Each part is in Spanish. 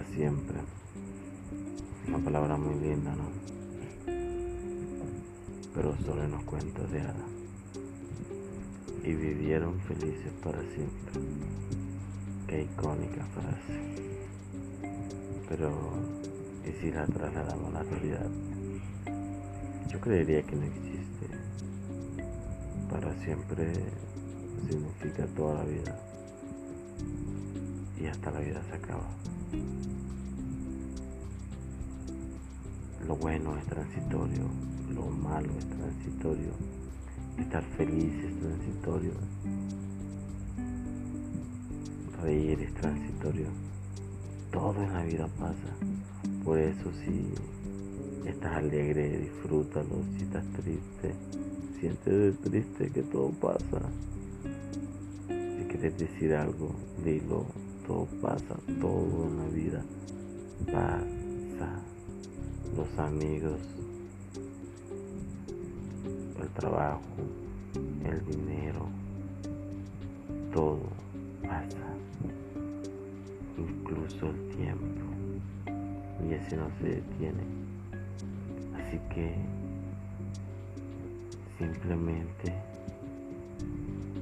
siempre. Una palabra muy linda, ¿no? Pero solo en los cuentos de hadas. Y vivieron felices para siempre. Qué icónica frase. Pero, ¿y si la trasladamos a la realidad? Yo creería que no existe. Para siempre significa toda la vida. Y hasta la vida se acaba. Lo bueno es transitorio, lo malo es transitorio, estar feliz es transitorio, reír es transitorio, todo en la vida pasa. Por eso si estás alegre, disfrútalo, si estás triste, sientes triste que todo pasa. Quieres decir algo, dilo, todo pasa, todo en la vida pasa los amigos, el trabajo, el dinero, todo pasa, incluso el tiempo, y ese no se detiene. Así que simplemente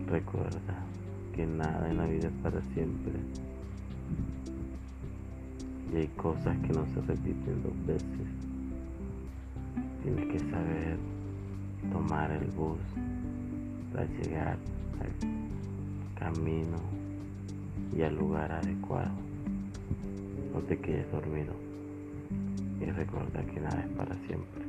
recuerda nada en la vida es para siempre y hay cosas que no se repiten dos veces. Tienes que saber tomar el bus para llegar al camino y al lugar adecuado. No te quedes dormido y recuerda que nada es para siempre.